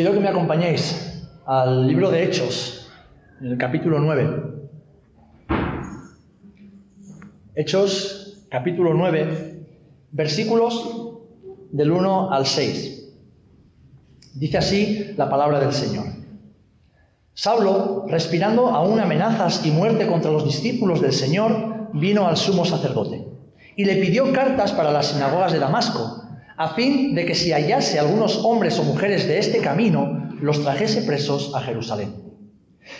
Pido que me acompañéis al libro de Hechos, en el capítulo 9. Hechos, capítulo 9, versículos del 1 al 6. Dice así la palabra del Señor. Saulo, respirando aún amenazas y muerte contra los discípulos del Señor, vino al sumo sacerdote y le pidió cartas para las sinagogas de Damasco a fin de que si hallase algunos hombres o mujeres de este camino, los trajese presos a Jerusalén.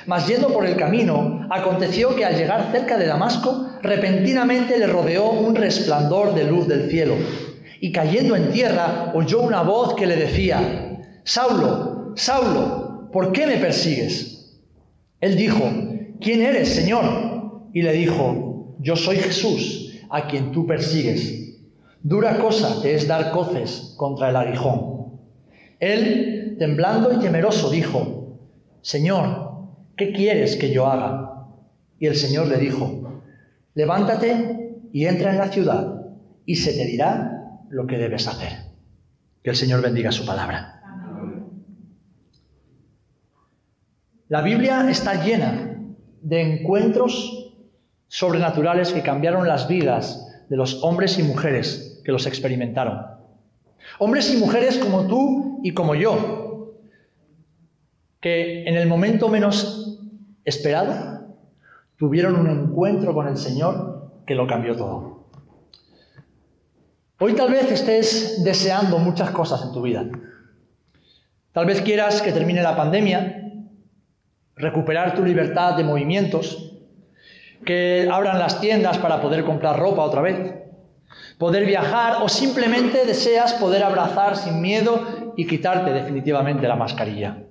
Mas yendo por el camino, aconteció que al llegar cerca de Damasco, repentinamente le rodeó un resplandor de luz del cielo, y cayendo en tierra, oyó una voz que le decía, Saulo, Saulo, ¿por qué me persigues? Él dijo, ¿quién eres, Señor? Y le dijo, yo soy Jesús, a quien tú persigues. Dura cosa te es dar coces contra el aguijón. Él, temblando y temeroso, dijo, Señor, ¿qué quieres que yo haga? Y el Señor le dijo, levántate y entra en la ciudad, y se te dirá lo que debes hacer. Que el Señor bendiga su palabra. La Biblia está llena de encuentros sobrenaturales que cambiaron las vidas de los hombres y mujeres que los experimentaron. Hombres y mujeres como tú y como yo, que en el momento menos esperado tuvieron un encuentro con el Señor que lo cambió todo. Hoy tal vez estés deseando muchas cosas en tu vida. Tal vez quieras que termine la pandemia, recuperar tu libertad de movimientos, que abran las tiendas para poder comprar ropa otra vez poder viajar o simplemente deseas poder abrazar sin miedo y quitarte definitivamente la mascarilla.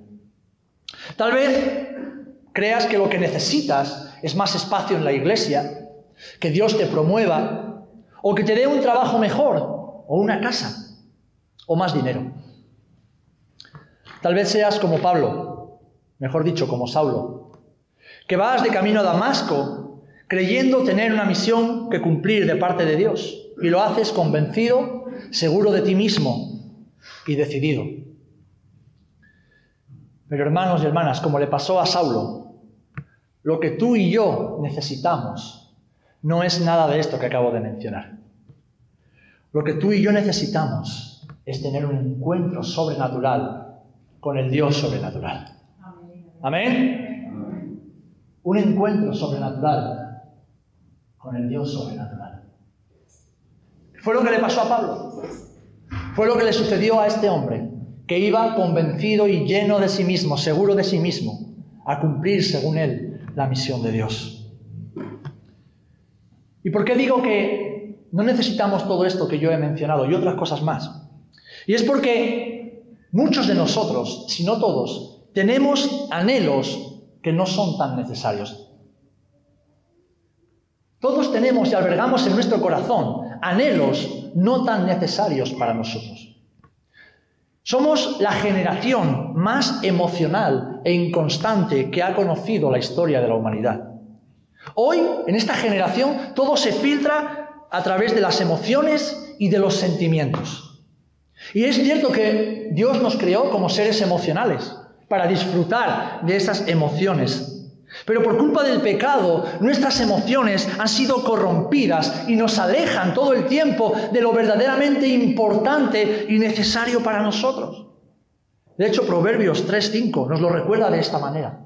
Tal vez creas que lo que necesitas es más espacio en la iglesia, que Dios te promueva o que te dé un trabajo mejor o una casa o más dinero. Tal vez seas como Pablo, mejor dicho, como Saulo, que vas de camino a Damasco creyendo tener una misión que cumplir de parte de Dios y lo haces convencido, seguro de ti mismo y decidido. Pero hermanos y hermanas, como le pasó a Saulo, lo que tú y yo necesitamos no es nada de esto que acabo de mencionar. Lo que tú y yo necesitamos es tener un encuentro sobrenatural con el Dios sobrenatural. Amén. Un encuentro sobrenatural con el Dios sobrenatural. Fue lo que le pasó a Pablo. Fue lo que le sucedió a este hombre, que iba convencido y lleno de sí mismo, seguro de sí mismo, a cumplir, según él, la misión de Dios. ¿Y por qué digo que no necesitamos todo esto que yo he mencionado y otras cosas más? Y es porque muchos de nosotros, si no todos, tenemos anhelos que no son tan necesarios. Todos tenemos y albergamos en nuestro corazón anhelos no tan necesarios para nosotros. Somos la generación más emocional e inconstante que ha conocido la historia de la humanidad. Hoy, en esta generación, todo se filtra a través de las emociones y de los sentimientos. Y es cierto que Dios nos creó como seres emocionales, para disfrutar de esas emociones pero por culpa del pecado, nuestras emociones han sido corrompidas y nos alejan todo el tiempo de lo verdaderamente importante y necesario para nosotros. De hecho, Proverbios 3.5 nos lo recuerda de esta manera.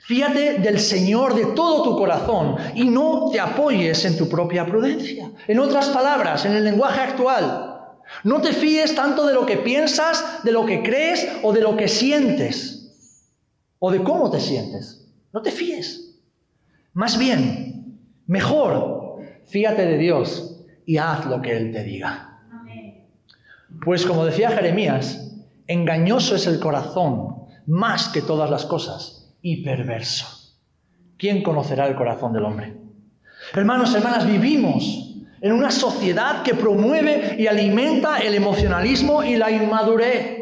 Fíate del Señor de todo tu corazón y no te apoyes en tu propia prudencia. En otras palabras, en el lenguaje actual, no te fíes tanto de lo que piensas, de lo que crees o de lo que sientes o de cómo te sientes. No te fíes. Más bien, mejor, fíate de Dios y haz lo que Él te diga. Pues como decía Jeremías, engañoso es el corazón más que todas las cosas y perverso. ¿Quién conocerá el corazón del hombre? Hermanos, hermanas, vivimos en una sociedad que promueve y alimenta el emocionalismo y la inmadurez,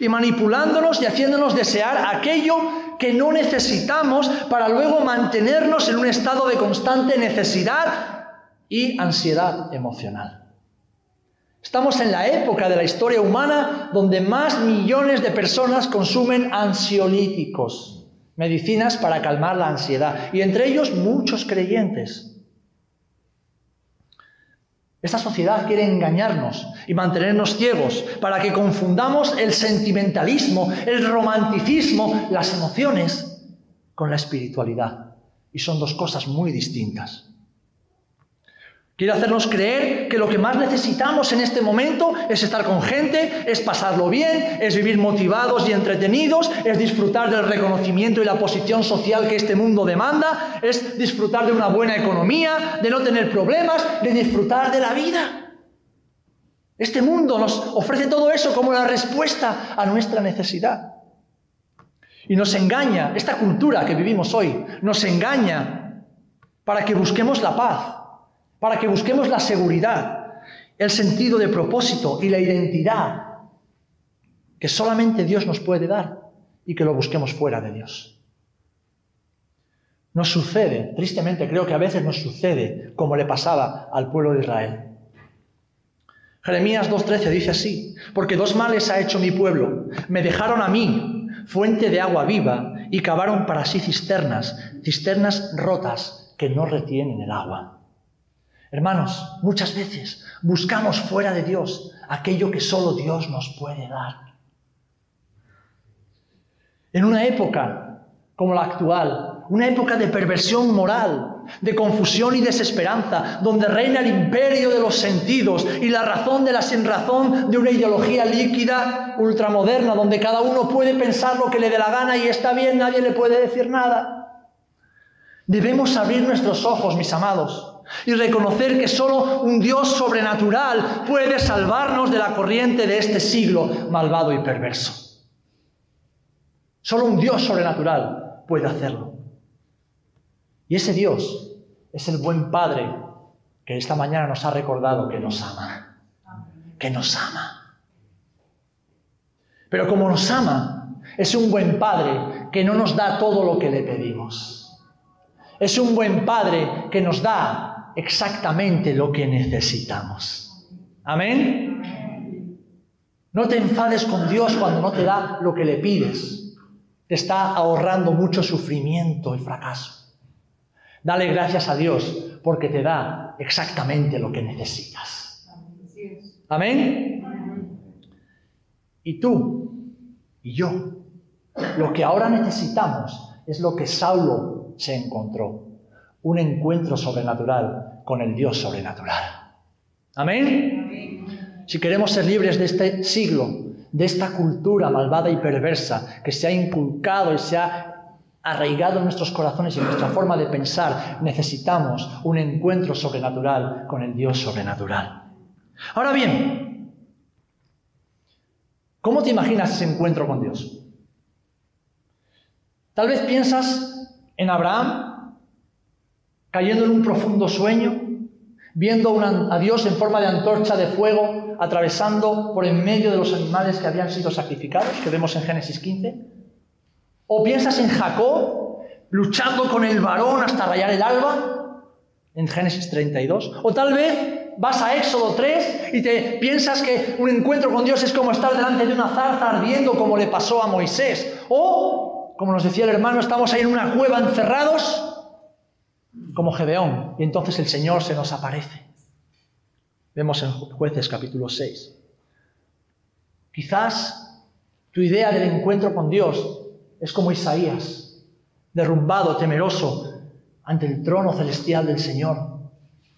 y manipulándonos y haciéndonos desear aquello que no necesitamos para luego mantenernos en un estado de constante necesidad y ansiedad emocional. Estamos en la época de la historia humana donde más millones de personas consumen ansiolíticos, medicinas para calmar la ansiedad, y entre ellos muchos creyentes. Esta sociedad quiere engañarnos y mantenernos ciegos para que confundamos el sentimentalismo, el romanticismo, las emociones con la espiritualidad. Y son dos cosas muy distintas. Quiere hacernos creer que lo que más necesitamos en este momento es estar con gente, es pasarlo bien, es vivir motivados y entretenidos, es disfrutar del reconocimiento y la posición social que este mundo demanda, es disfrutar de una buena economía, de no tener problemas, de disfrutar de la vida. Este mundo nos ofrece todo eso como la respuesta a nuestra necesidad. Y nos engaña, esta cultura que vivimos hoy, nos engaña para que busquemos la paz, para que busquemos la seguridad, el sentido de propósito y la identidad que solamente Dios nos puede dar y que lo busquemos fuera de Dios. Nos sucede, tristemente creo que a veces nos sucede como le pasaba al pueblo de Israel. Jeremías 2.13 dice así, porque dos males ha hecho mi pueblo, me dejaron a mí, fuente de agua viva, y cavaron para sí cisternas, cisternas rotas que no retienen el agua. Hermanos, muchas veces buscamos fuera de Dios aquello que solo Dios nos puede dar. En una época como la actual, una época de perversión moral, de confusión y desesperanza, donde reina el imperio de los sentidos y la razón de la sinrazón de una ideología líquida, ultramoderna, donde cada uno puede pensar lo que le dé la gana y está bien, nadie le puede decir nada. Debemos abrir nuestros ojos, mis amados, y reconocer que solo un Dios sobrenatural puede salvarnos de la corriente de este siglo malvado y perverso. Solo un Dios sobrenatural puede hacerlo. Y ese Dios es el buen Padre que esta mañana nos ha recordado que nos ama. Que nos ama. Pero como nos ama, es un buen Padre que no nos da todo lo que le pedimos. Es un buen Padre que nos da exactamente lo que necesitamos. Amén. No te enfades con Dios cuando no te da lo que le pides. Te está ahorrando mucho sufrimiento y fracaso. Dale gracias a Dios porque te da exactamente lo que necesitas. Amén. Y tú y yo, lo que ahora necesitamos es lo que Saulo se encontró un encuentro sobrenatural con el Dios sobrenatural. Amén. Si queremos ser libres de este siglo, de esta cultura malvada y perversa que se ha inculcado y se ha arraigado en nuestros corazones y en nuestra forma de pensar, necesitamos un encuentro sobrenatural con el Dios sobrenatural. Ahora bien, ¿cómo te imaginas ese encuentro con Dios? Tal vez piensas en Abraham cayendo en un profundo sueño, viendo a Dios en forma de antorcha de fuego atravesando por en medio de los animales que habían sido sacrificados, que vemos en Génesis 15. O piensas en Jacob luchando con el varón hasta rayar el alba, en Génesis 32. O tal vez vas a Éxodo 3 y te piensas que un encuentro con Dios es como estar delante de una zarza ardiendo como le pasó a Moisés. O, como nos decía el hermano, estamos ahí en una cueva encerrados como Gedeón, y entonces el Señor se nos aparece. Vemos en jueces capítulo 6. Quizás tu idea del encuentro con Dios es como Isaías, derrumbado, temeroso, ante el trono celestial del Señor,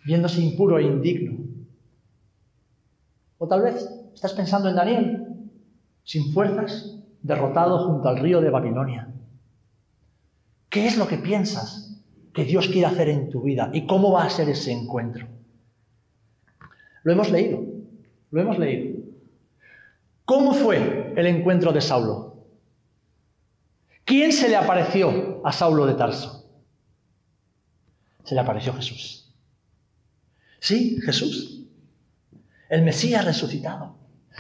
viéndose impuro e indigno. O tal vez estás pensando en Daniel, sin fuerzas, derrotado junto al río de Babilonia. ¿Qué es lo que piensas que Dios quiere hacer en tu vida y cómo va a ser ese encuentro. Lo hemos leído, lo hemos leído. ¿Cómo fue el encuentro de Saulo? ¿Quién se le apareció a Saulo de Tarso? Se le apareció Jesús. Sí, Jesús. El Mesías resucitado.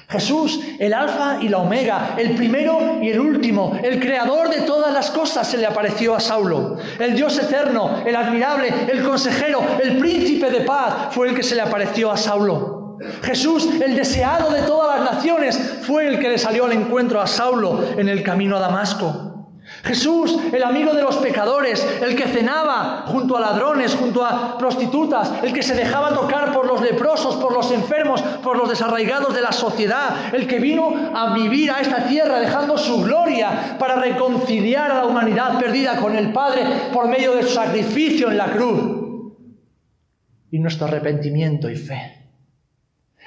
Jesús, el alfa y la omega, el primero y el último, el creador de todas las cosas, se le apareció a Saulo. El Dios eterno, el admirable, el consejero, el príncipe de paz, fue el que se le apareció a Saulo. Jesús, el deseado de todas las naciones, fue el que le salió al encuentro a Saulo en el camino a Damasco. Jesús, el amigo de los pecadores, el que cenaba junto a ladrones, junto a prostitutas, el que se dejaba tocar por los leprosos, por los enfermos, por los desarraigados de la sociedad, el que vino a vivir a esta tierra dejando su gloria para reconciliar a la humanidad perdida con el Padre por medio de su sacrificio en la cruz y nuestro arrepentimiento y fe.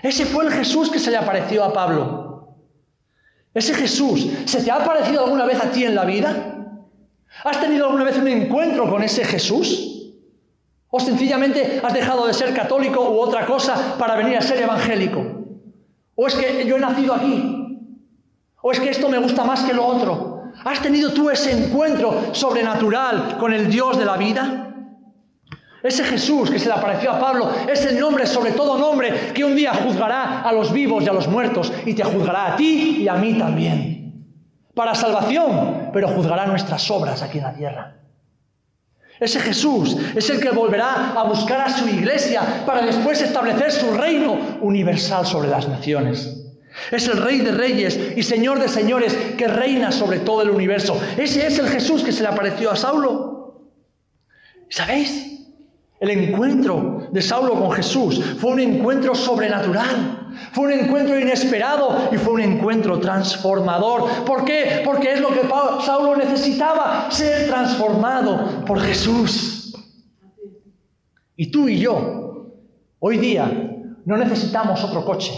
Ese fue el Jesús que se le apareció a Pablo. Ese Jesús, ¿se te ha aparecido alguna vez a ti en la vida? ¿Has tenido alguna vez un encuentro con ese Jesús? ¿O sencillamente has dejado de ser católico u otra cosa para venir a ser evangélico? ¿O es que yo he nacido aquí? ¿O es que esto me gusta más que lo otro? ¿Has tenido tú ese encuentro sobrenatural con el Dios de la vida? Ese Jesús que se le apareció a Pablo es el nombre, sobre todo nombre, que un día juzgará a los vivos y a los muertos y te juzgará a ti y a mí también. Para salvación, pero juzgará nuestras obras aquí en la tierra. Ese Jesús es el que volverá a buscar a su iglesia para después establecer su reino universal sobre las naciones. Es el Rey de Reyes y Señor de Señores que reina sobre todo el universo. Ese es el Jesús que se le apareció a Saulo. ¿Sabéis? El encuentro de Saulo con Jesús fue un encuentro sobrenatural, fue un encuentro inesperado y fue un encuentro transformador. ¿Por qué? Porque es lo que Saulo necesitaba, ser transformado por Jesús. Y tú y yo, hoy día, no necesitamos otro coche,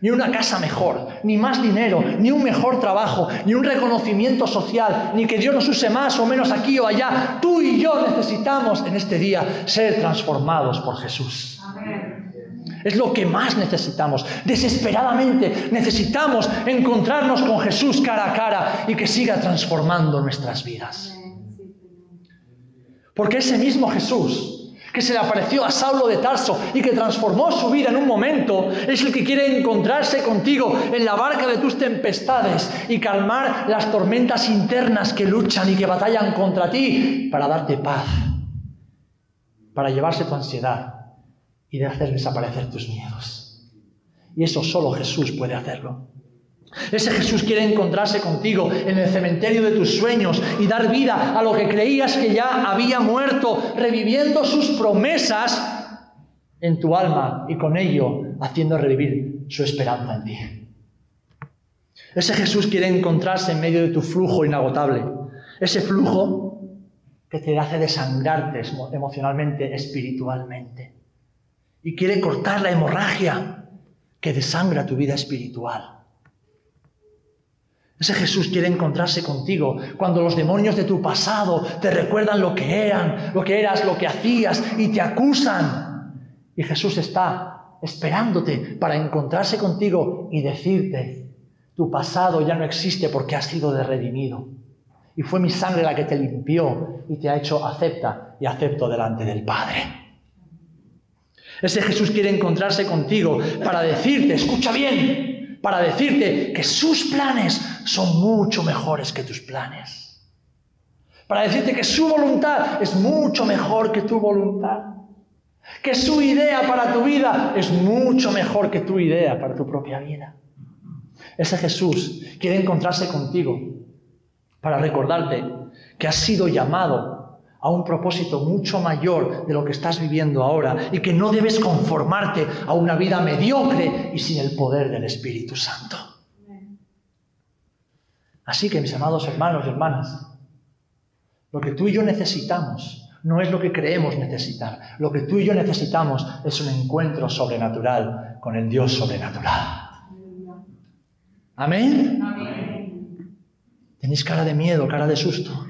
ni una casa mejor, ni más dinero, ni un mejor trabajo, ni un reconocimiento social, ni que Dios nos use más o menos aquí o allá. Tú y yo necesitamos en este día ser transformados por Jesús. Es lo que más necesitamos. Desesperadamente necesitamos encontrarnos con Jesús cara a cara y que siga transformando nuestras vidas. Porque ese mismo Jesús que se le apareció a Saulo de Tarso y que transformó su vida en un momento, es el que quiere encontrarse contigo en la barca de tus tempestades y calmar las tormentas internas que luchan y que batallan contra ti para darte paz, para llevarse tu ansiedad y de hacer desaparecer tus miedos. Y eso solo Jesús puede hacerlo. Ese Jesús quiere encontrarse contigo en el cementerio de tus sueños y dar vida a lo que creías que ya había muerto, reviviendo sus promesas en tu alma y con ello haciendo revivir su esperanza en ti. Ese Jesús quiere encontrarse en medio de tu flujo inagotable, ese flujo que te hace desangrarte emocionalmente, espiritualmente. Y quiere cortar la hemorragia que desangra tu vida espiritual. Ese Jesús quiere encontrarse contigo cuando los demonios de tu pasado te recuerdan lo que eran, lo que eras, lo que hacías y te acusan. Y Jesús está esperándote para encontrarse contigo y decirte, tu pasado ya no existe porque has sido redimido. Y fue mi sangre la que te limpió y te ha hecho acepta y acepto delante del Padre. Ese Jesús quiere encontrarse contigo para decirte, escucha bien, para decirte que sus planes son mucho mejores que tus planes. Para decirte que su voluntad es mucho mejor que tu voluntad. Que su idea para tu vida es mucho mejor que tu idea para tu propia vida. Ese Jesús quiere encontrarse contigo para recordarte que has sido llamado a un propósito mucho mayor de lo que estás viviendo ahora y que no debes conformarte a una vida mediocre y sin el poder del Espíritu Santo. Así que mis amados hermanos y hermanas, lo que tú y yo necesitamos no es lo que creemos necesitar. Lo que tú y yo necesitamos es un encuentro sobrenatural con el Dios sobrenatural. Amén. Amén. Tenéis cara de miedo, cara de susto.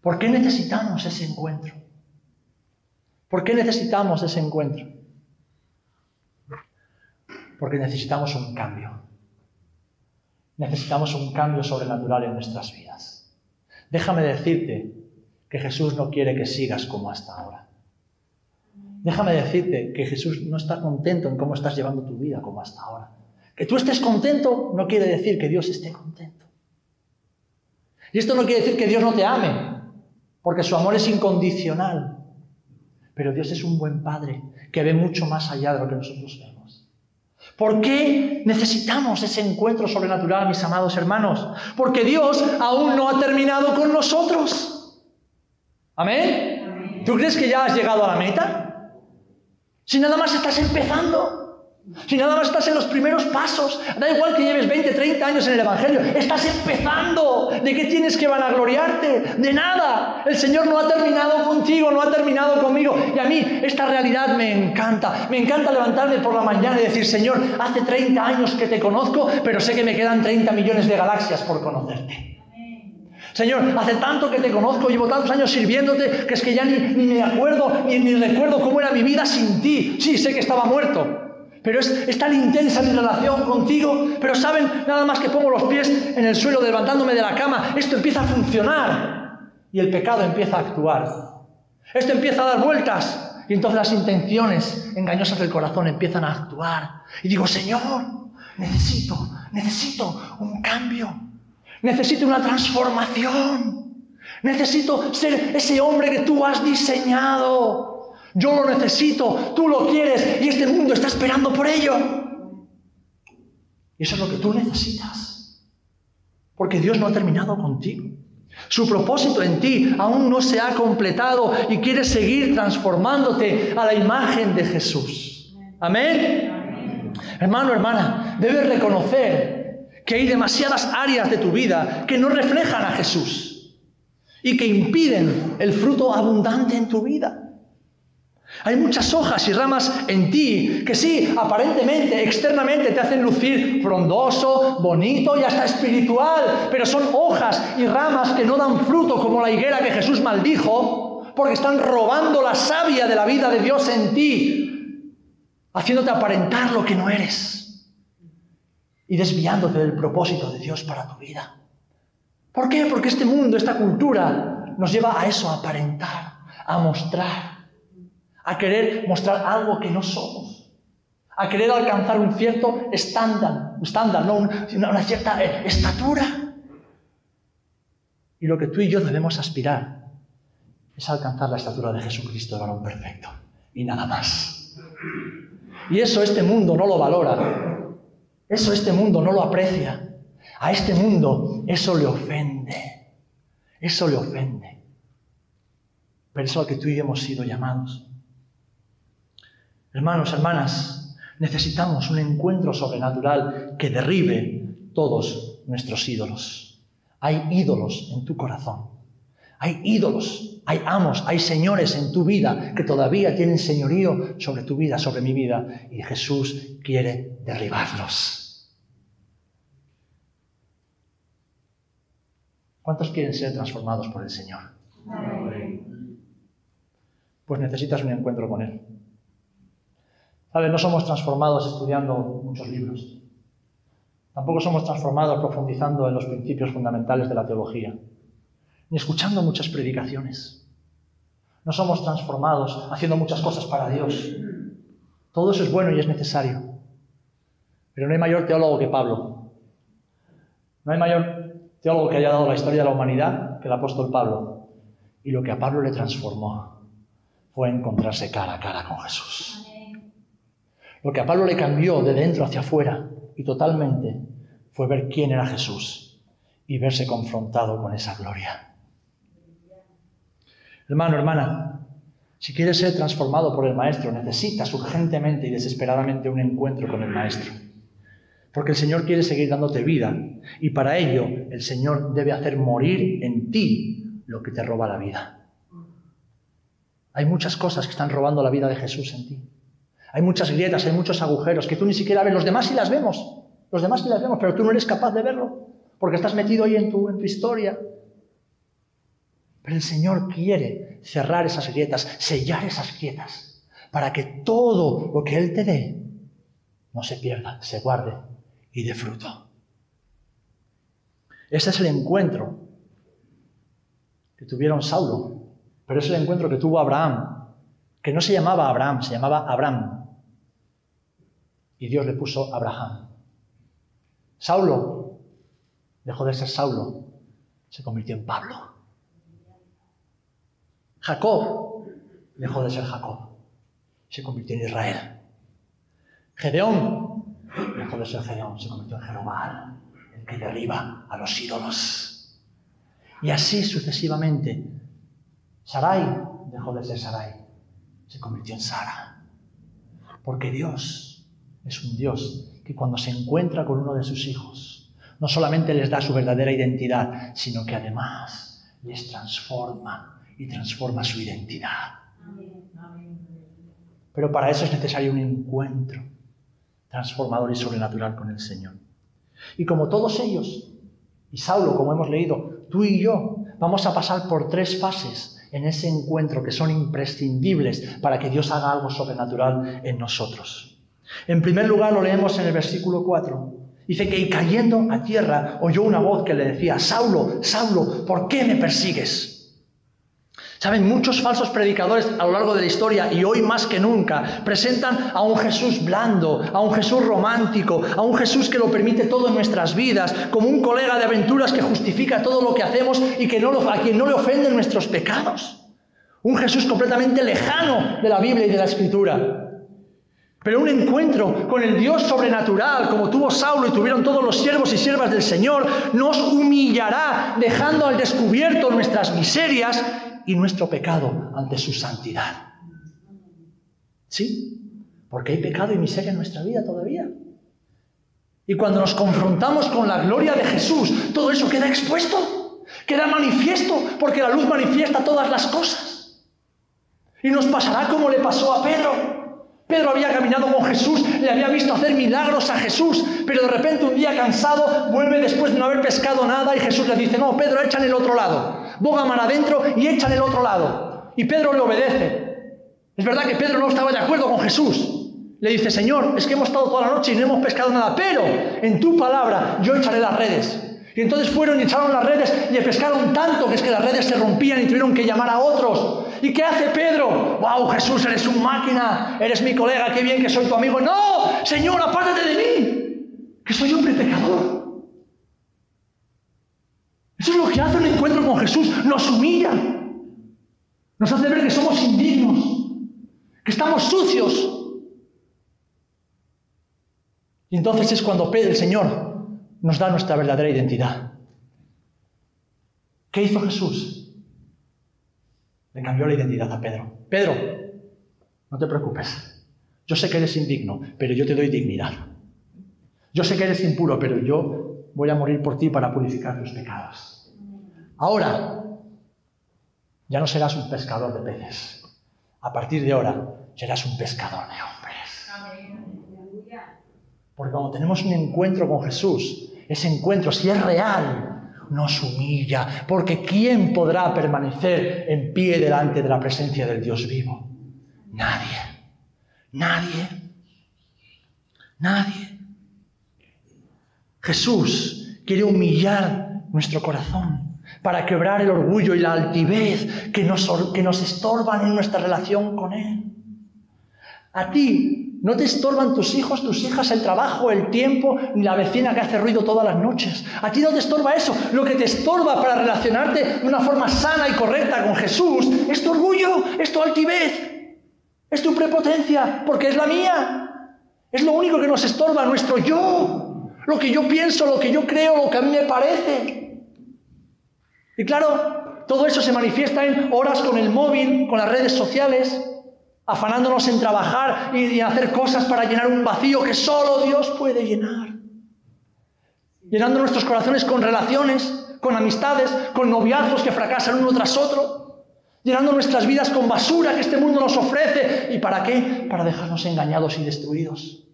¿Por qué necesitamos ese encuentro? ¿Por qué necesitamos ese encuentro? Porque necesitamos un cambio. Necesitamos un cambio sobrenatural en nuestras vidas. Déjame decirte que Jesús no quiere que sigas como hasta ahora. Déjame decirte que Jesús no está contento en cómo estás llevando tu vida como hasta ahora. Que tú estés contento no quiere decir que Dios esté contento. Y esto no quiere decir que Dios no te ame, porque su amor es incondicional. Pero Dios es un buen Padre que ve mucho más allá de lo que nosotros vemos. ¿Por qué necesitamos ese encuentro sobrenatural, mis amados hermanos? Porque Dios aún no ha terminado con nosotros. ¿Amén? ¿Tú crees que ya has llegado a la meta? Si nada más estás empezando. Si nada más estás en los primeros pasos, da igual que lleves 20, 30 años en el Evangelio, estás empezando. ¿De qué tienes que vanagloriarte? De nada. El Señor no ha terminado contigo, no ha terminado conmigo. Y a mí esta realidad me encanta. Me encanta levantarme por la mañana y decir, Señor, hace 30 años que te conozco, pero sé que me quedan 30 millones de galaxias por conocerte. Señor, hace tanto que te conozco, llevo tantos años sirviéndote, que es que ya ni, me acuerdo, ni, ni recuerdo cómo era mi vida sin ti. Sí, sé que estaba muerto, pero es, tan intensa mi relación contigo. Pero saben, nada más que pongo los pies en el suelo levantándome de la cama, esto empieza a funcionar. Y el pecado empieza a actuar. Esto empieza a dar vueltas. Y entonces las intenciones engañosas del corazón empiezan a actuar. Y digo, Señor, necesito, necesito un cambio. Necesito una transformación. Necesito ser ese hombre que tú has diseñado. Yo lo necesito, tú lo quieres y este mundo está esperando por ello. Y eso es lo que tú necesitas. Porque Dios no ha terminado contigo. Su propósito en ti aún no se ha completado y quiere seguir transformándote a la imagen de Jesús. Amén. Hermano, hermana, debes reconocer que hay demasiadas áreas de tu vida que no reflejan a Jesús y que impiden el fruto abundante en tu vida. Hay muchas hojas y ramas en ti que sí, aparentemente, externamente te hacen lucir frondoso, bonito y hasta espiritual, pero son hojas y ramas que no dan fruto como la higuera que Jesús maldijo, porque están robando la savia de la vida de Dios en ti, haciéndote aparentar lo que no eres y desviándote del propósito de Dios para tu vida. ¿Por qué? Porque este mundo, esta cultura, nos lleva a eso, a aparentar, a mostrar a querer mostrar algo que no somos, a querer alcanzar un cierto estándar, estándar no una, cierta eh, estatura. Y lo que tú y yo debemos aspirar es alcanzar la estatura de Jesucristo, el varón perfecto, y nada más. Y eso este mundo no lo valora, eso este mundo no lo aprecia, a este mundo eso le ofende, eso le ofende. Pero eso es que tú y yo hemos sido llamados. Hermanos, hermanas, necesitamos un encuentro sobrenatural que derribe todos nuestros ídolos. Hay ídolos en tu corazón. Hay ídolos, hay amos, hay señores en tu vida que todavía tienen señorío sobre tu vida, sobre mi vida. Y Jesús quiere derribarlos. ¿Cuántos quieren ser transformados por el Señor? Pues necesitas un encuentro con Él. No somos transformados estudiando muchos libros. Tampoco somos transformados profundizando en los principios fundamentales de la teología, ni escuchando muchas predicaciones. No somos transformados haciendo muchas cosas para Dios. Todo eso es bueno y es necesario. Pero no hay mayor teólogo que Pablo. No hay mayor teólogo que haya dado la historia de la humanidad que el apóstol Pablo. Y lo que a Pablo le transformó fue encontrarse cara a cara con Jesús. Lo que a Pablo le cambió de dentro hacia afuera y totalmente fue ver quién era Jesús y verse confrontado con esa gloria. Hermano, hermana, si quieres ser transformado por el Maestro, necesitas urgentemente y desesperadamente un encuentro con el Maestro. Porque el Señor quiere seguir dándote vida y para ello el Señor debe hacer morir en ti lo que te roba la vida. Hay muchas cosas que están robando la vida de Jesús en ti. Hay muchas grietas, hay muchos agujeros que tú ni siquiera ves. Los demás sí las vemos. Los demás sí las vemos, pero tú no eres capaz de verlo porque estás metido ahí en tu, historia. Pero el Señor quiere cerrar esas grietas, sellar esas grietas, para que todo lo que Él te dé no se pierda, se guarde y dé fruto. Ese es el encuentro que tuvieron Saulo, pero es el encuentro que tuvo Abraham, que no se llamaba Abraham, se llamaba Abraham. Y Dios le puso Abraham. Saulo dejó de ser Saulo, se convirtió en Pablo. Jacob dejó de ser Jacob, se convirtió en Israel. Gedeón dejó de ser Gedeón, se convirtió en Jerobal, el que derriba a los ídolos. Y así sucesivamente. Sarai dejó de ser Sarai, se convirtió en Sara. Porque Dios es un Dios que cuando se encuentra con uno de sus hijos, no solamente les da su verdadera identidad, sino que además les transforma y transforma su identidad. Pero para eso es necesario un encuentro transformador y sobrenatural con el Señor. Y como todos ellos, y Saulo, como hemos leído, tú y yo, vamos a pasar por tres fases en ese encuentro que son imprescindibles para que Dios haga algo sobrenatural en nosotros. En primer lugar, lo leemos en el versículo 4. Dice que y cayendo a tierra oyó una voz que le decía, Saulo, Saulo, ¿por qué me persigues? Saben, muchos falsos predicadores a lo largo de la historia y hoy más que nunca presentan a un Jesús blando, a un Jesús romántico, a un Jesús que lo permite todo en nuestras vidas, como un colega de aventuras que justifica todo lo que hacemos y que a quien no le ofenden nuestros pecados. Un Jesús completamente lejano de la Biblia y de la Escritura. Pero un encuentro con el Dios sobrenatural, como tuvo Saulo y tuvieron todos los siervos y siervas del Señor, nos humillará, dejando al descubierto nuestras miserias y nuestro pecado ante su santidad. ¿Sí? Porque hay pecado y miseria en nuestra vida todavía. Y cuando nos confrontamos con la gloria de Jesús, todo eso queda expuesto, queda manifiesto, porque la luz manifiesta todas las cosas. Y nos pasará como le pasó a Pedro. Pedro había caminado con Jesús, le había visto hacer milagros a Jesús, pero de repente un día cansado vuelve después de no haber pescado nada y Jesús le dice, no, Pedro, echa en el otro lado, boga mar adentro y echa en el otro lado. Y Pedro le obedece. Es verdad que Pedro no estaba de acuerdo con Jesús. Le dice, Señor, es que hemos estado toda la noche y no hemos pescado nada, pero en tu palabra yo echaré las redes. Y entonces fueron y echaron las redes y pescaron tanto que es que las redes se rompían y tuvieron que llamar a otros. ¿Y qué hace Pedro? ¡Wow, Jesús, eres un máquina! Eres mi colega, qué bien que soy tu amigo. ¡No! Señor, apártate de mí, que soy hombre pecador. Eso es lo que hace un encuentro con Jesús, nos humilla. Nos hace ver que somos indignos, que estamos sucios. Y entonces es cuando Pedro, el Señor, nos da nuestra verdadera identidad. ¿Qué hizo Jesús? Le cambió la identidad a Pedro. Pedro, no te preocupes. Yo sé que eres indigno, pero yo te doy dignidad. Yo sé que eres impuro, pero yo voy a morir por ti para purificar tus pecados. Ahora, ya no serás un pescador de peces. A partir de ahora, serás un pescador de hombres. Porque cuando tenemos un encuentro con Jesús, ese encuentro, si es real, nos humilla, porque ¿quién podrá permanecer en pie delante de la presencia del Dios vivo? Nadie, nadie, nadie. Jesús quiere humillar nuestro corazón para quebrar el orgullo y la altivez que nos, que nos estorban en nuestra relación con Él. A ti no te estorban tus hijos, tus hijas, el trabajo, el tiempo, ni la vecina que hace ruido todas las noches. A ti no te estorba eso. Lo que te estorba para relacionarte de una forma sana y correcta con Jesús es tu orgullo, es tu altivez, es tu prepotencia, porque es la mía. Es lo único que nos estorba, nuestro yo. Lo que yo pienso, lo que yo creo, lo que a mí me parece. Y claro, todo eso se manifiesta en horas con el móvil, con las redes sociales afanándonos en trabajar y hacer cosas para llenar un vacío que solo Dios puede llenar. Llenando nuestros corazones con relaciones, con amistades, con noviazgos que fracasan uno tras otro. Llenando nuestras vidas con basura que este mundo nos ofrece. ¿Y para qué? Para dejarnos engañados y destruidos.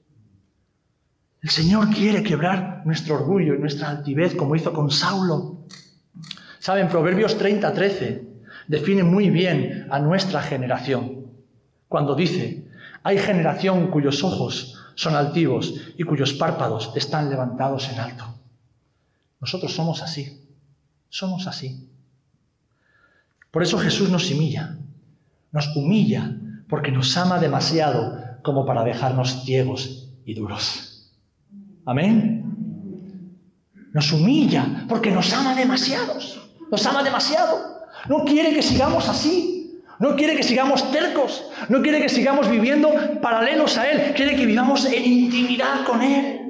El Señor quiere quebrar nuestro orgullo y nuestra altivez como hizo con Saulo. Saben, Proverbios 30, 13 define muy bien a nuestra generación cuando dice, hay generación cuyos ojos son altivos y cuyos párpados están levantados en alto. Nosotros somos así, somos así. Por eso Jesús nos humilla, nos humilla porque nos ama demasiado como para dejarnos ciegos y duros. Amén. Nos humilla porque nos ama demasiados, nos ama demasiado. No quiere que sigamos así. No quiere que sigamos tercos, no quiere que sigamos viviendo paralelos a Él, quiere que vivamos en intimidad con Él.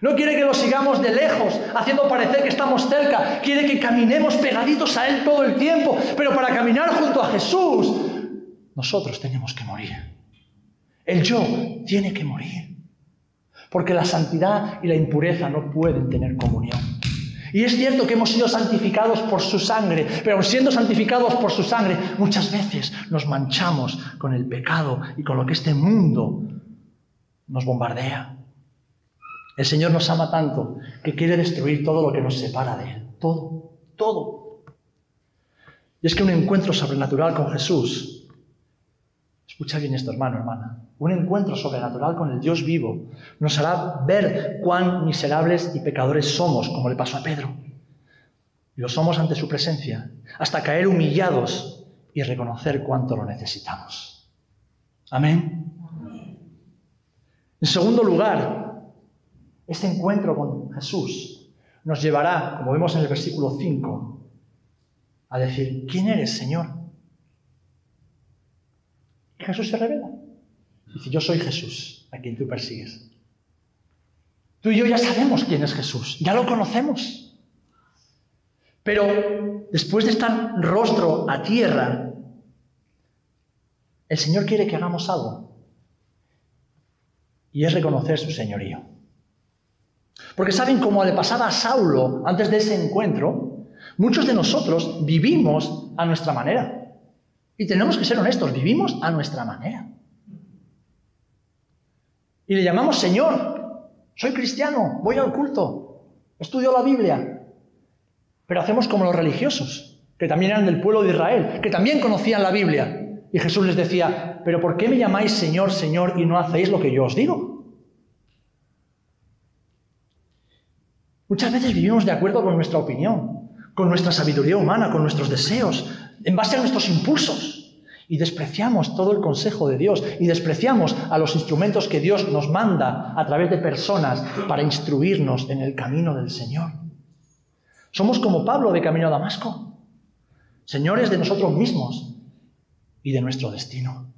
No quiere que lo sigamos de lejos, haciendo parecer que estamos cerca. Quiere que caminemos pegaditos a Él todo el tiempo. Pero para caminar junto a Jesús, nosotros tenemos que morir. El yo tiene que morir. Porque la santidad y la impureza no pueden tener comunión. Y es cierto que hemos sido santificados por su sangre, pero siendo santificados por su sangre, muchas veces nos manchamos con el pecado y con lo que este mundo nos bombardea. El Señor nos ama tanto que quiere destruir todo lo que nos separa de Él. Todo, todo. Y es que un encuentro sobrenatural con Jesús, escucha bien esto hermano, hermana, un encuentro sobrenatural con el Dios vivo nos hará ver cuán miserables y pecadores somos, como le pasó a Pedro. Lo somos ante su presencia, hasta caer humillados y reconocer cuánto lo necesitamos. Amén. En segundo lugar, este encuentro con Jesús nos llevará, como vemos en el versículo 5, a decir, ¿quién eres, Señor? Jesús se revela. Dice, yo soy Jesús, a quien tú persigues. Tú y yo ya sabemos quién es Jesús, ya lo conocemos. Pero después de estar rostro a tierra, el Señor quiere que hagamos algo. Y es reconocer su señorío. Porque saben cómo le pasaba a Saulo antes de ese encuentro, muchos de nosotros vivimos a nuestra manera. Y tenemos que ser honestos, vivimos a nuestra manera. Y le llamamos Señor. Soy cristiano, voy al culto, estudio la Biblia. Pero hacemos como los religiosos, que también eran del pueblo de Israel, que también conocían la Biblia. Y Jesús les decía, pero ¿por qué me llamáis Señor, Señor y no hacéis lo que yo os digo? Muchas veces vivimos de acuerdo con nuestra opinión, con nuestra sabiduría humana, con nuestros deseos, en base a nuestros impulsos. Y despreciamos todo el consejo de Dios y despreciamos a los instrumentos que Dios nos manda a través de personas para instruirnos en el camino del Señor. Somos como Pablo de camino a Damasco, señores de nosotros mismos y de nuestro destino.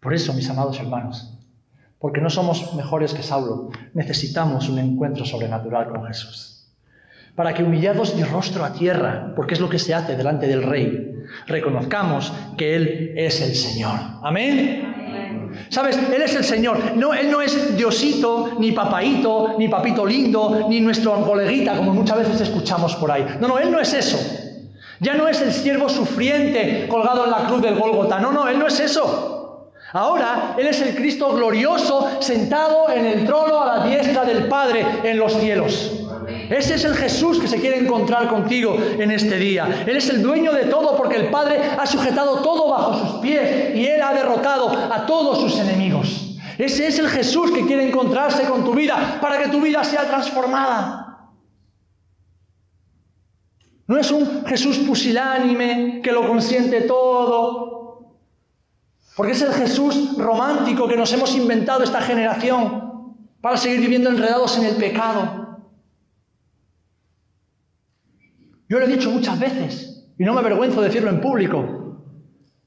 Por eso, mis amados hermanos, porque no somos mejores que Saulo, necesitamos un encuentro sobrenatural con Jesús. Para que humillados de rostro a tierra, porque es lo que se hace delante del Rey, reconozcamos que Él es el Señor. Amén. ¿Sabes? Él es el Señor. No, Él no es Diosito, ni papaito, ni papito lindo, ni nuestro coleguita, como muchas veces escuchamos por ahí. No, no, Él no es eso. Ya no es el siervo sufriente colgado en la cruz del Gólgota. No, no, Él no es eso. Ahora Él es el Cristo glorioso sentado en el trono a la diestra del Padre en los cielos. Ese es el Jesús que se quiere encontrar contigo en este día. Él es el dueño de todo porque el Padre ha sujetado todo bajo sus pies y Él ha derrotado a todos sus enemigos. Ese es el Jesús que quiere encontrarse con tu vida para que tu vida sea transformada. No es un Jesús pusilánime que lo consiente todo, porque es el Jesús romántico que nos hemos inventado esta generación para seguir viviendo enredados en el pecado. Yo lo he dicho muchas veces y no me avergüenzo de decirlo en público.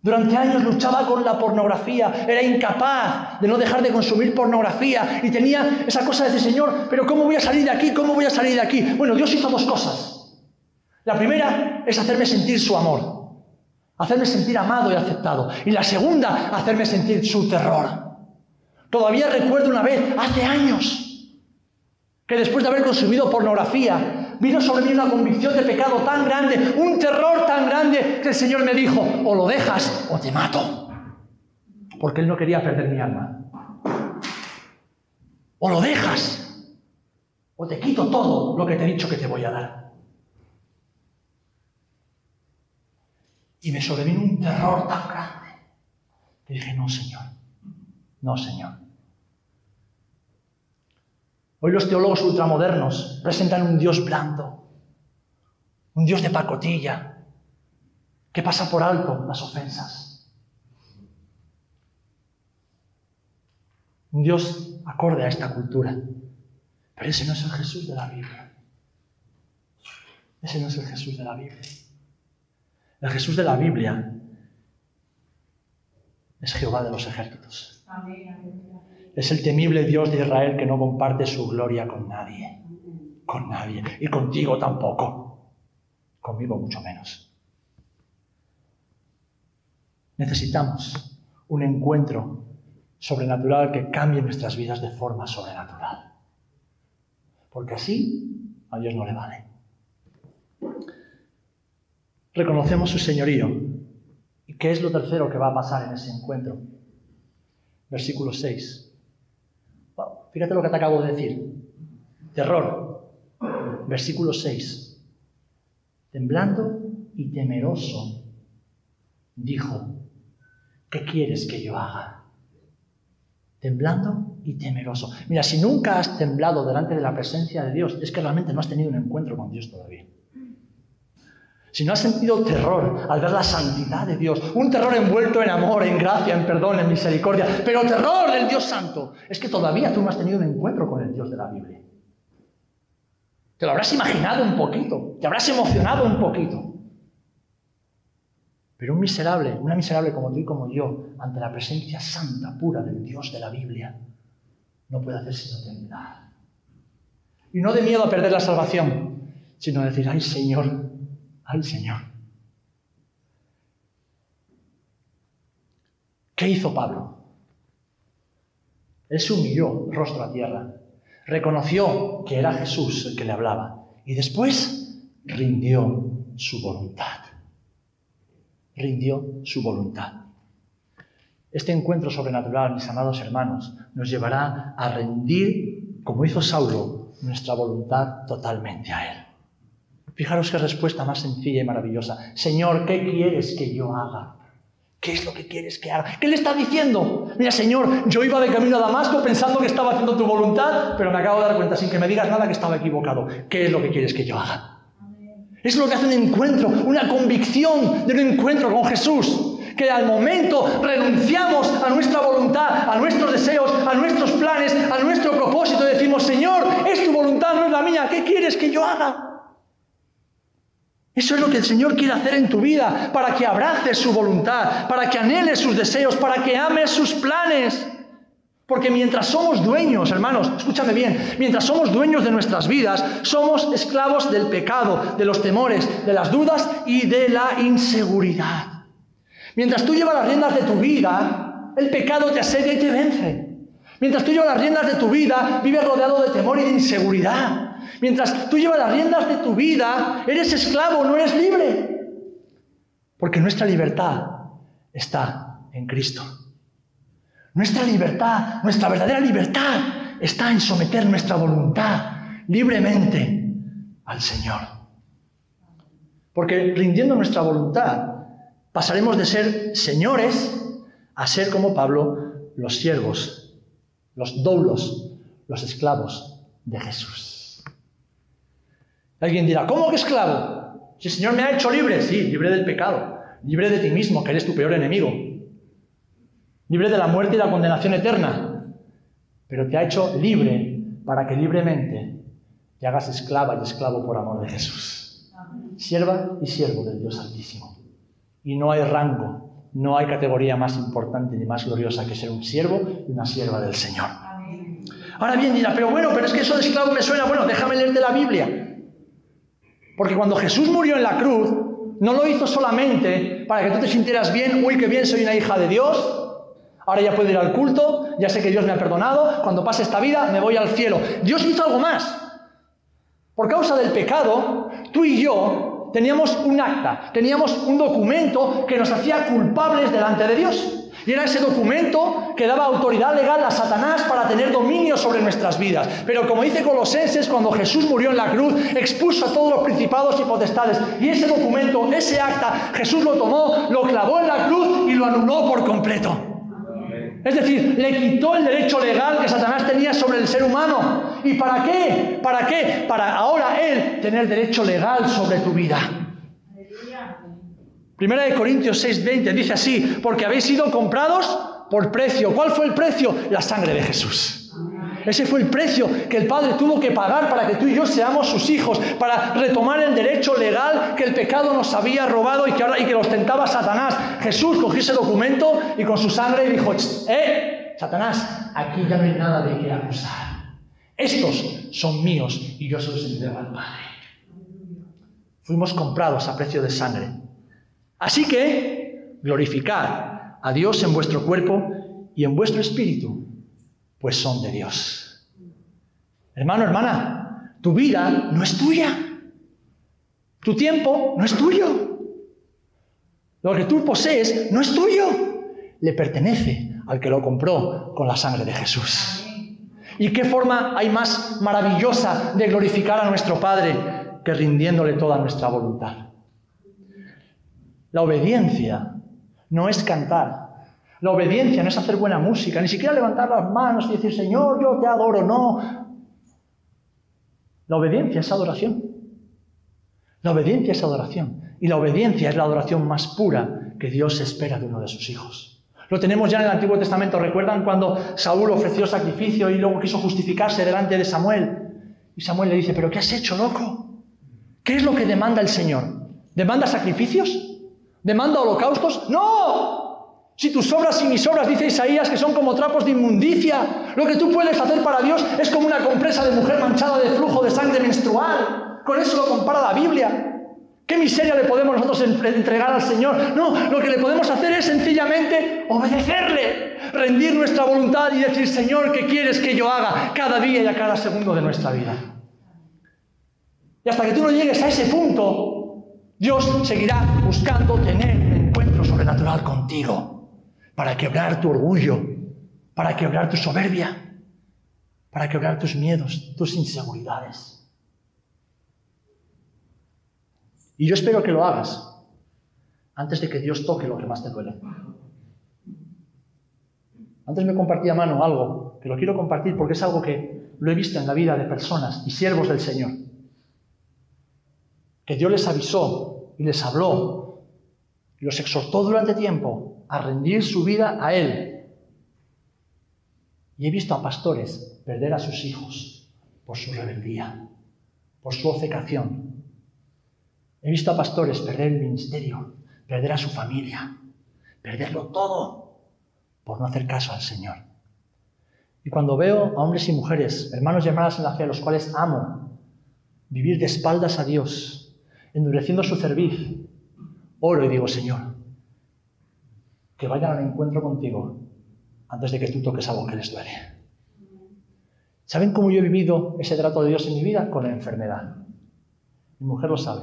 Durante años luchaba con la pornografía, era incapaz de no dejar de consumir pornografía y tenía esa cosa de decir, Señor, pero ¿cómo voy a salir de aquí? ¿Cómo voy a salir de aquí? Bueno, Dios hizo dos cosas. La primera es hacerme sentir su amor, hacerme sentir amado y aceptado. Y la segunda, hacerme sentir su terror. Todavía recuerdo una vez, hace años, que después de haber consumido pornografía, vino sobre mí una convicción de pecado tan grande, un terror tan grande, que el Señor me dijo, o lo dejas o te mato. Porque Él no quería perder mi alma. O lo dejas, o te quito todo lo que te he dicho que te voy a dar. Y me sobrevino un terror tan grande que dije, no, Señor, no, Señor. Hoy los teólogos ultramodernos presentan un Dios blando, un Dios de pacotilla, que pasa por alto las ofensas. Un Dios acorde a esta cultura. Pero ese no es el Jesús de la Biblia. Ese no es el Jesús de la Biblia. El Jesús de la Biblia es Jehová de los ejércitos. Es el temible Dios de Israel que no comparte su gloria con nadie. Con nadie. Y contigo tampoco. Conmigo mucho menos. Necesitamos un encuentro sobrenatural que cambie nuestras vidas de forma sobrenatural. Porque así a Dios no le vale. Reconocemos su señorío. ¿Y qué es lo tercero que va a pasar en ese encuentro? Versículo 6. Fíjate lo que te acabo de decir. Terror. Versículo 6. Temblando y temeroso, dijo, ¿qué quieres que yo haga? temblando y temeroso. Mira, si nunca has temblado delante de la presencia de Dios, es que realmente no has tenido un encuentro con Dios todavía. Si no has sentido terror al ver la santidad de Dios, un terror envuelto en amor, en gracia, en perdón, en misericordia, pero terror del Dios Santo, es que todavía tú no has tenido un encuentro con el Dios de la Biblia. Te lo habrás imaginado un poquito, te habrás emocionado un poquito, pero un miserable, una miserable como tú y como yo, ante la presencia santa, pura del Dios de la Biblia, no puede hacer sino temblar. Y no de miedo a perder la salvación, sino decir, ay Señor, ay Señor. ¿Qué hizo Pablo? Él se humilló rostro a tierra, reconoció que era Jesús el que le hablaba y después rindió su voluntad rindió su voluntad. Este encuentro sobrenatural, mis amados hermanos, nos llevará a rendir, como hizo Saulo, nuestra voluntad totalmente a Él. Fijaros qué respuesta más sencilla y maravillosa. Señor, ¿qué quieres que yo haga? ¿Qué es lo que quieres que haga? ¿Qué le está diciendo? Mira, Señor, yo iba de camino a Damasco pensando que estaba haciendo tu voluntad, pero me acabo de dar cuenta sin que me digas nada que estaba equivocado. ¿Qué es lo que quieres que yo haga? Es lo que hace un encuentro, una convicción de un encuentro con Jesús. Que al momento renunciamos a nuestra voluntad, a nuestros deseos, a nuestros planes, a nuestro propósito decimos, Señor, es tu voluntad, no es la mía, ¿qué quieres que yo haga? Eso es lo que el Señor quiere hacer en tu vida, para que abraces su voluntad, para que anheles sus deseos, para que ames sus planes. Porque mientras somos dueños, hermanos, escúchame bien, mientras somos dueños de nuestras vidas, somos esclavos del pecado, de los temores, de las dudas y de la inseguridad. Mientras tú llevas las riendas de tu vida, el pecado te asedia y te vence. Mientras tú llevas las riendas de tu vida, vives rodeado de temor y de inseguridad. Mientras tú llevas las riendas de tu vida, eres esclavo, no eres libre. Porque nuestra libertad está en Cristo. Nuestra libertad, nuestra verdadera libertad está en someter nuestra voluntad libremente al Señor. Porque rindiendo nuestra voluntad, pasaremos de ser señores a ser como Pablo, los siervos, los doulos, los esclavos de Jesús. Alguien dirá, ¿cómo que esclavo? Si el Señor me ha hecho libre, sí, libre del pecado, libre de ti mismo, que eres tu peor enemigo, libre de la muerte y la condenación eterna, pero te ha hecho libre para que libremente te hagas esclava y esclavo por amor de Jesús. Sierva y siervo del Dios Altísimo. Y no hay rango, no hay categoría más importante ni más gloriosa que ser un siervo y una sierva del Señor. Ahora bien, dirá, pero bueno, pero es que eso de esclavo me suena, bueno, déjame leerte la Biblia. Porque cuando Jesús murió en la cruz, no lo hizo solamente para que tú te sintieras bien, uy, qué bien, soy una hija de Dios, Ahora ya puedo ir al culto, ya sé que Dios me ha perdonado, cuando pase esta vida me voy al cielo. Dios hizo algo más. Por causa del pecado, tú y yo teníamos un acta, teníamos un documento que nos hacía culpables delante de Dios. Y era ese documento que daba autoridad legal a Satanás para tener dominio sobre nuestras vidas. Pero como dice Colosenses, cuando Jesús murió en la cruz, expuso a todos los principados y potestades. Y ese documento, ese acta, Jesús lo tomó, lo clavó en la cruz y lo anuló por completo. Es decir, le quitó el derecho legal que Satanás tenía sobre el ser humano. ¿Y para qué? ¿Para qué? Para ahora él tener derecho legal sobre tu vida. Primera de Corintios 6:20 dice así, porque habéis sido comprados por precio. ¿Cuál fue el precio? La sangre de Jesús. Ese fue el precio que el Padre tuvo que pagar para que tú y yo seamos sus hijos, para retomar el derecho legal que el pecado nos había robado y que, ahora, y que ostentaba Satanás. Jesús cogió ese documento y con su sangre dijo, ¡eh! Satanás, aquí ya no hay nada de qué acusar. Estos son míos y yo se los entrego al Padre. Fuimos comprados a precio de sangre. Así que glorificar a Dios en vuestro cuerpo y en vuestro espíritu, pues son de Dios. Hermano, hermana, tu vida no es tuya. Tu tiempo no es tuyo. Lo que tú posees no es tuyo. Le pertenece al que lo compró con la sangre de Jesús. ¿Y qué forma hay más maravillosa de glorificar a nuestro Padre que rindiéndole toda nuestra voluntad? La obediencia no es cantar, la obediencia no es hacer buena música, ni siquiera levantar las manos y decir, Señor, yo te adoro, no. La obediencia es adoración. La obediencia es adoración. Y la obediencia es la adoración más pura que Dios espera de uno de sus hijos. Lo tenemos ya en el Antiguo Testamento. ¿Recuerdan cuando Saúl ofreció sacrificio y luego quiso justificarse delante de Samuel? Y Samuel le dice, ¿pero qué has hecho, loco? ¿Qué es lo que demanda el Señor? ¿Demanda sacrificios? ¿Demanda holocaustos? No, si tus obras y mis obras, dice Isaías, que son como trapos de inmundicia, lo que tú puedes hacer para Dios es como una compresa de mujer manchada de flujo de sangre menstrual. Con eso lo compara la Biblia. ¿Qué miseria le podemos nosotros entregar al Señor? No, lo que le podemos hacer es sencillamente obedecerle, rendir nuestra voluntad y decir, Señor, ¿qué quieres que yo haga cada día y a cada segundo de nuestra vida? Y hasta que tú no llegues a ese punto, Dios seguirá buscando tener un encuentro sobrenatural contigo para quebrar tu orgullo, para quebrar tu soberbia, para quebrar tus miedos, tus inseguridades. Y yo espero que lo hagas antes de que Dios toque lo que más te duele. Antes me compartía mano algo que lo quiero compartir porque es algo que lo he visto en la vida de personas y siervos del Señor. Que Dios les avisó y les habló y los exhortó durante tiempo a rendir su vida a Él. Y he visto a pastores perder a sus hijos por su rebeldía, por su ofecación. He visto a pastores perder el ministerio, perder a su familia, perderlo todo por no hacer caso al Señor. Y cuando veo a hombres y mujeres, hermanos y hermanas en la fe, a los cuales amo, vivir de espaldas a Dios, endureciendo su cerviz, oro y digo, Señor, que vayan al encuentro contigo antes de que tú toques algo que les duele. ¿Saben cómo yo he vivido ese trato de Dios en mi vida? Con la enfermedad. Mi mujer lo sabe.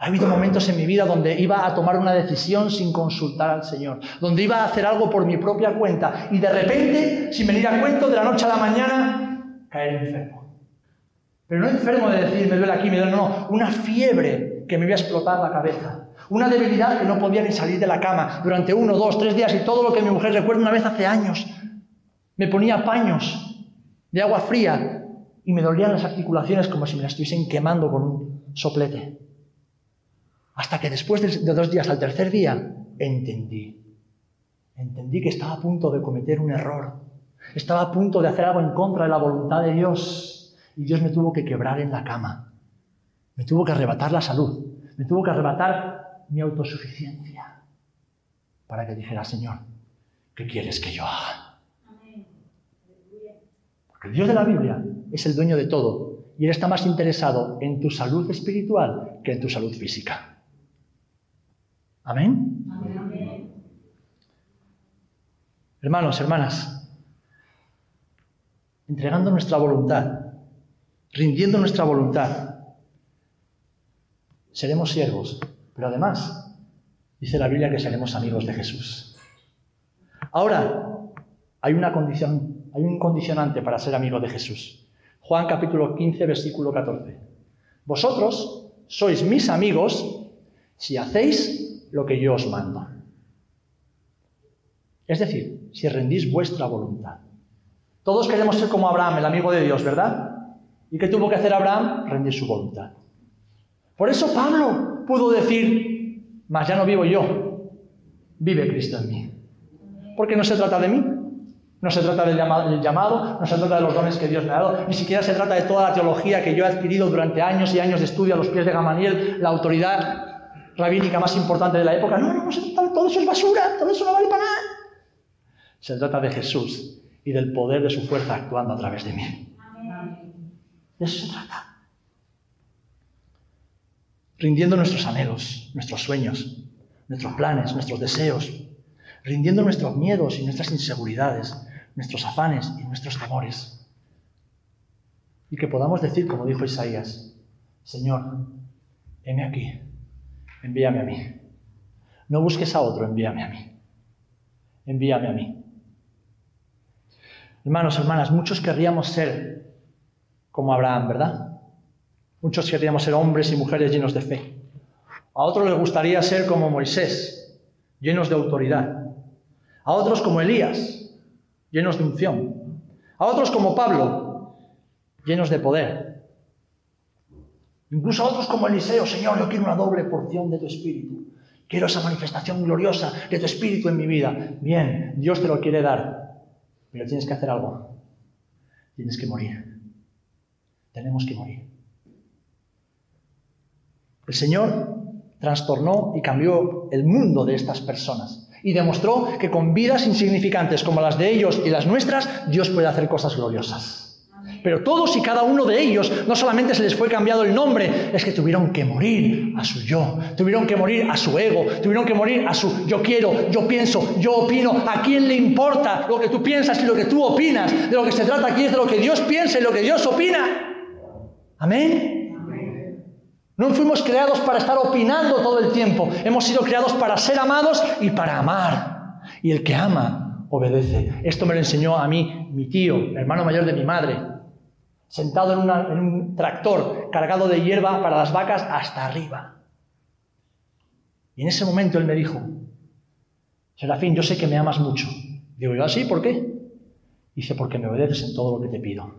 Ha habido momentos en mi vida donde iba a tomar una decisión sin consultar al Señor, donde iba a hacer algo por mi propia cuenta y de repente, sin venir a cuento, de la noche a la mañana, caer enfermo. Pero no enfermo de decir, me duele aquí, me duele, no, una fiebre que me iba a explotar la cabeza. Una debilidad que no podía ni salir de la cama durante uno, dos, tres días y todo lo que mi mujer recuerda una vez hace años. Me ponía paños de agua fría y me dolían las articulaciones como si me las estuviesen quemando con un soplete. Hasta que después de dos días, al tercer día, entendí. Entendí que estaba a punto de cometer un error. Estaba a punto de hacer algo en contra de la voluntad de Dios. Y Dios me tuvo que quebrar en la cama. Me tuvo que arrebatar la salud. Me tuvo que arrebatar mi autosuficiencia para que dijera, Señor, ¿qué quieres que yo haga? Porque el Dios de la Biblia es el dueño de todo y Él está más interesado en tu salud espiritual que en tu salud física. Amén. Hermanos, hermanas, entregando nuestra voluntad, rindiendo nuestra voluntad, seremos siervos pero además, dice la Biblia que seremos amigos de Jesús. Ahora, hay una condición, un condicionante para ser amigo de Jesús. Juan capítulo 15, versículo 14. Vosotros sois mis amigos si hacéis lo que yo os mando. Es decir, si rendís vuestra voluntad. Todos queremos ser como Abraham, el amigo de Dios, ¿verdad? ¿Y qué tuvo que hacer Abraham? Rendir su voluntad. Por eso Pablo pudo decir, mas ya no vivo yo, vive Cristo en mí. Porque no se trata de mí, No se trata del llamado, no se trata de los dones que Dios me ha dado, ni siquiera se trata de toda la teología que yo he adquirido durante años y años de estudio a los pies de Gamaliel, la autoridad rabínica más importante de la época. No, no, no se trata de todo eso es basura, todo eso no vale para nada. Se trata de Jesús y del poder de su fuerza actuando a través de mí. De eso se trata. Rindiendo nuestros anhelos, nuestros sueños, nuestros planes, nuestros deseos, rindiendo nuestros miedos y nuestras inseguridades, nuestros afanes y nuestros temores. Y que podamos decir, como dijo Isaías, Señor, heme aquí, envíame a mí. No busques a otro, envíame a mí. Envíame a mí. Hermanos, hermanas, muchos querríamos ser como Abraham, ¿verdad? Muchos querríamos ser hombres y mujeres llenos de fe. A otros les gustaría ser como Moisés, llenos de autoridad. A otros como Elías, llenos de unción. A otros como Pablo, llenos de poder. Incluso a otros como Eliseo, Señor, yo quiero una doble porción de tu espíritu. Quiero esa manifestación gloriosa de tu espíritu en mi vida. Bien, Dios te lo quiere dar, pero tienes que hacer algo. Tienes que morir. Tenemos que morir. El Señor trastornó y cambió el mundo de estas personas y demostró que con vidas insignificantes como las de ellos y las nuestras, Dios puede hacer cosas gloriosas. Pero todos y cada uno de ellos, no solamente se les fue cambiado el nombre, es que tuvieron que morir a su yo, tuvieron que morir a su ego, tuvieron que morir a su yo quiero, yo pienso, yo opino. ¿A quién le importa lo que tú piensas y lo que tú opinas? De lo que se trata aquí es de lo que Dios piensa y lo que Dios opina. Amén. No fuimos creados para estar opinando todo el tiempo. Hemos sido creados para ser amados y para amar. Y el que ama, obedece. Esto me lo enseñó a mí mi tío, hermano mayor de mi madre, sentado en, un tractor cargado de hierba para las vacas hasta arriba. Y en ese momento él me dijo, Serafín, yo sé que me amas mucho. Digo yo, ¿así? ¿Ah, ¿Por qué? Dice, porque me obedeces en todo lo que te pido.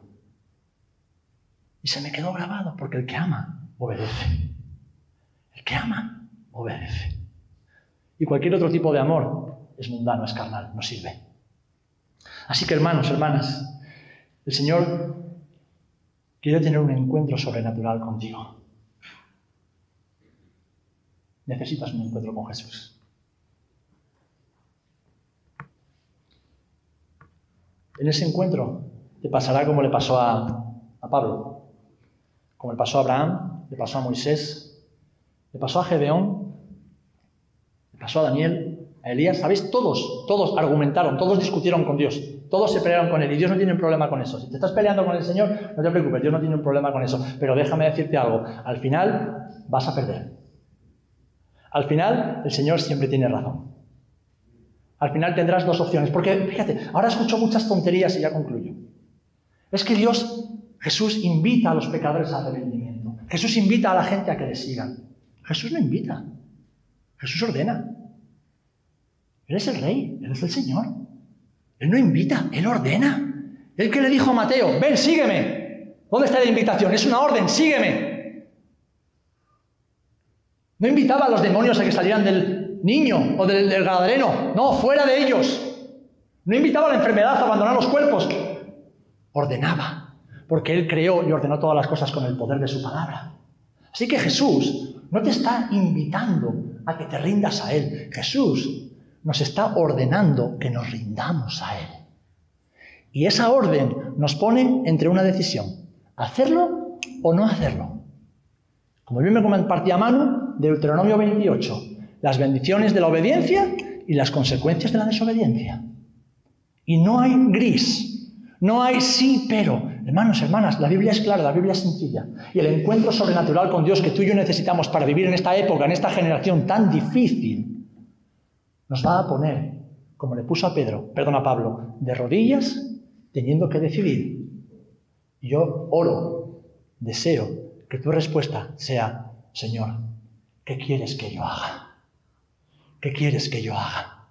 Y se me quedó grabado, porque el que ama, obedece. El que ama, obedece. Y cualquier otro tipo de amor es mundano, es carnal, no sirve. Así que hermanos, hermanas, el Señor quiere tener un encuentro sobrenatural contigo. Necesitas un encuentro con Jesús. En ese encuentro te pasará como le pasó a, a Pablo, como le pasó a Abraham, le pasó a Moisés, le pasó a Gedeón, le pasó a Daniel, a Elías. ¿Sabéis? Todos, todos argumentaron, todos discutieron con Dios, todos se pelearon con Él y Dios no tiene un problema con eso. Si te estás peleando con el Señor, no te preocupes, Dios no tiene un problema con eso. Pero déjame decirte algo, al final vas a perder. Al final el Señor siempre tiene razón. Al final tendrás dos opciones, porque fíjate, ahora escucho muchas tonterías y ya concluyo. Es que Dios, Jesús, invita a los pecadores a arrepentimiento. Jesús invita a la gente a que le sigan. Jesús no invita. Jesús ordena. Él es el rey, Él es el Señor. Él no invita, Él ordena. Él que le dijo a Mateo, ven, sígueme. ¿Dónde está la invitación? Es una orden, sígueme. No invitaba a los demonios a que salieran del niño o del, del gadareno. No, fuera de ellos. No invitaba a la enfermedad a abandonar los cuerpos. Ordenaba porque Él creó y ordenó todas las cosas con el poder de su palabra. Así que Jesús no te está invitando a que te rindas a Él. Jesús nos está ordenando que nos rindamos a Él. Y esa orden nos pone entre una decisión, hacerlo o no hacerlo. Como bien me compartía Manu, Deuteronomio 28, las bendiciones de la obediencia y las consecuencias de la desobediencia. Y no hay gris, no hay sí pero, Hermanos, hermanas, la Biblia es clara, la Biblia es sencilla. Y el encuentro sobrenatural con Dios que tú y yo necesitamos para vivir en esta época, en esta generación tan difícil, nos va a poner, como le puso a Pedro, perdón a Pablo, de rodillas, teniendo que decidir. Yo oro, deseo que tu respuesta sea, Señor, ¿qué quieres que yo haga? ¿Qué quieres que yo haga?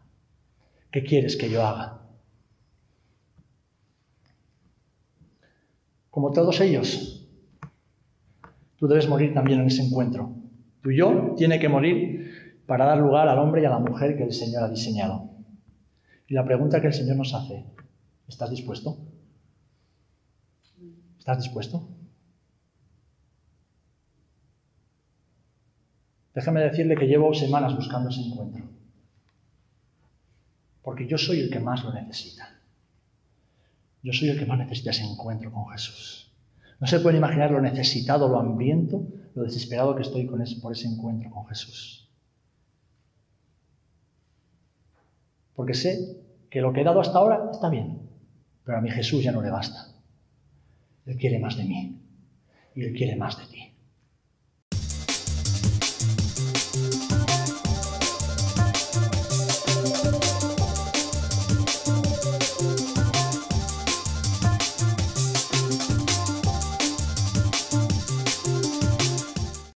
¿Qué quieres que yo haga? Como todos ellos. Tú debes morir también en ese encuentro. Tu yo tiene que morir para dar lugar al hombre y a la mujer que el Señor ha diseñado. Y la pregunta que el Señor nos hace, ¿Estás dispuesto? ¿Estás dispuesto? Déjame decirle que llevo semanas buscando ese encuentro. Porque yo soy el que más lo necesita. Yo soy el que más necesita ese encuentro con Jesús. No se puede imaginar lo necesitado, lo hambriento, lo desesperado que estoy por ese encuentro con Jesús. Porque sé que lo que he dado hasta ahora está bien, pero a mi Jesús ya no le basta. Él quiere más de mí y Él quiere más de ti.